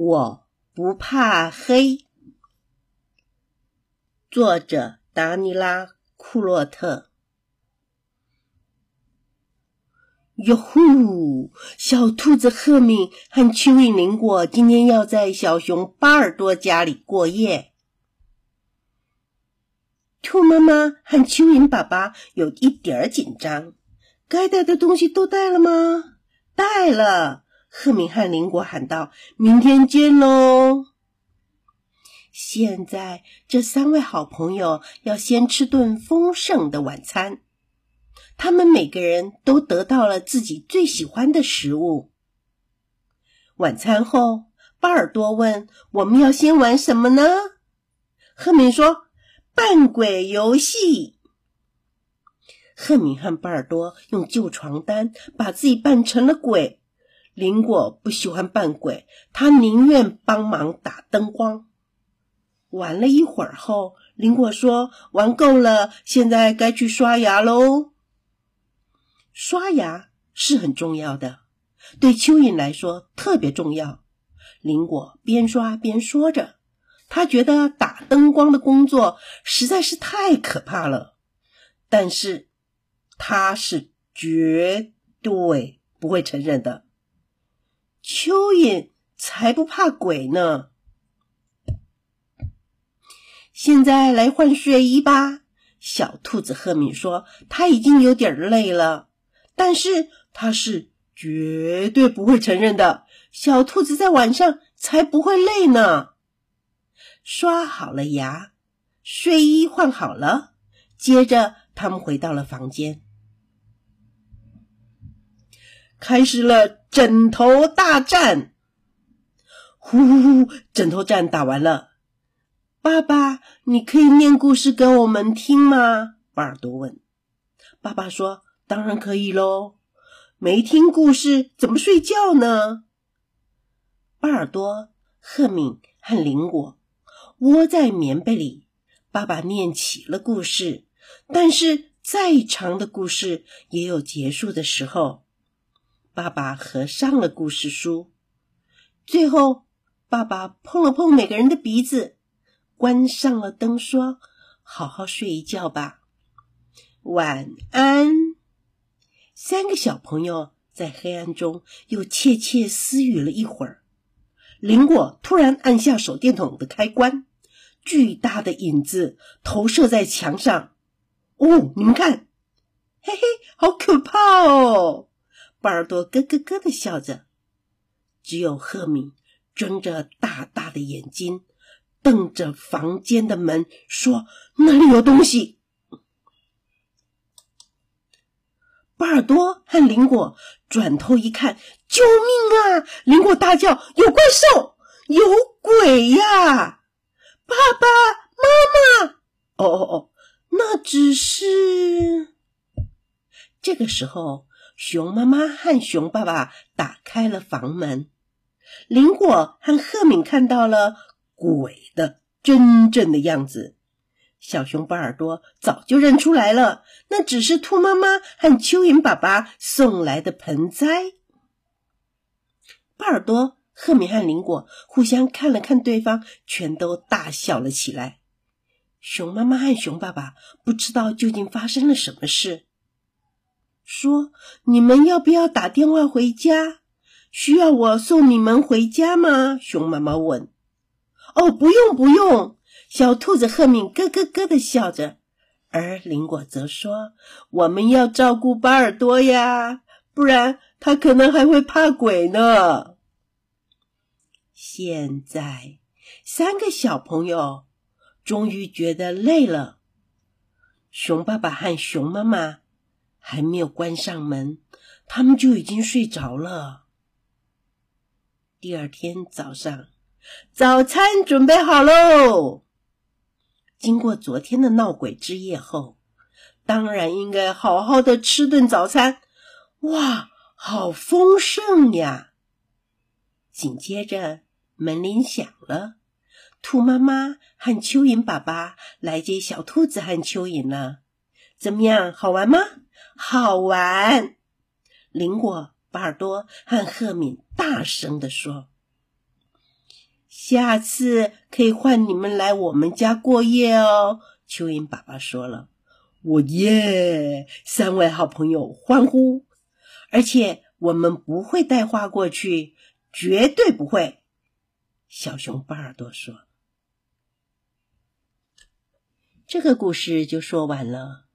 我不怕黑。作者：达尼拉·库洛特。哟呼！小兔子赫敏和蚯蚓林果今天要在小熊巴尔多家里过夜。兔妈妈和蚯蚓爸爸有一点儿紧张。该带的东西都带了吗？带了。赫敏和林果喊道：“明天见喽！”现在，这三位好朋友要先吃顿丰盛的晚餐。他们每个人都得到了自己最喜欢的食物。晚餐后，巴尔多问：“我们要先玩什么呢？”赫敏说：“扮鬼游戏。”赫敏和巴尔多用旧床单把自己扮成了鬼。林果不喜欢扮鬼，他宁愿帮忙打灯光。玩了一会儿后，林果说：“玩够了，现在该去刷牙喽。”刷牙是很重要的，对蚯蚓来说特别重要。林果边刷边说着，他觉得打灯光的工作实在是太可怕了，但是他是绝对不会承认的。蚯蚓才不怕鬼呢！现在来换睡衣吧。小兔子赫敏说：“他已经有点累了，但是他是绝对不会承认的。小兔子在晚上才不会累呢。”刷好了牙，睡衣换好了，接着他们回到了房间。开始了枕头大战，呼呼呼！枕头战打完了。爸爸，你可以念故事给我们听吗？巴尔多问。爸爸说：“当然可以喽。没听故事怎么睡觉呢？”巴尔多、赫敏和林果窝在棉被里，爸爸念起了故事。但是再长的故事也有结束的时候。爸爸合上了故事书，最后，爸爸碰了碰每个人的鼻子，关上了灯，说：“好好睡一觉吧，晚安。”三个小朋友在黑暗中又窃窃私语了一会儿。林果突然按下手电筒的开关，巨大的影子投射在墙上。哦，你们看，嘿嘿，好可怕哦！巴尔多咯咯咯的笑着，只有赫敏睁着大大的眼睛，瞪着房间的门，说：“那里有东西。”巴尔多和林果转头一看，救命啊！林果大叫：“有怪兽，有鬼呀！”爸爸妈妈，哦哦哦，那只是……这个时候。熊妈妈和熊爸爸打开了房门，林果和赫敏看到了鬼的真正的样子。小熊巴尔多早就认出来了，那只是兔妈妈和蚯蚓爸爸送来的盆栽。巴尔多、赫敏和林果互相看了看对方，全都大笑了起来。熊妈妈和熊爸爸不知道究竟发生了什么事。说：“你们要不要打电话回家？需要我送你们回家吗？”熊妈妈问。“哦，不用，不用。”小兔子赫敏咯咯咯的笑着，而林果则说：“我们要照顾巴尔多呀，不然他可能还会怕鬼呢。”现在，三个小朋友终于觉得累了。熊爸爸和熊妈妈。还没有关上门，他们就已经睡着了。第二天早上，早餐准备好喽。经过昨天的闹鬼之夜后，当然应该好好的吃顿早餐。哇，好丰盛呀！紧接着门铃响了，兔妈妈和蚯蚓爸爸来接小兔子和蚯蚓了。怎么样，好玩吗？好玩！林果、巴尔多和赫敏大声地说：“下次可以换你们来我们家过夜哦。蚯蚓爸爸说了：“我耶！”三位好朋友欢呼。而且我们不会带花过去，绝对不会。小熊巴尔多说：“这个故事就说完了。”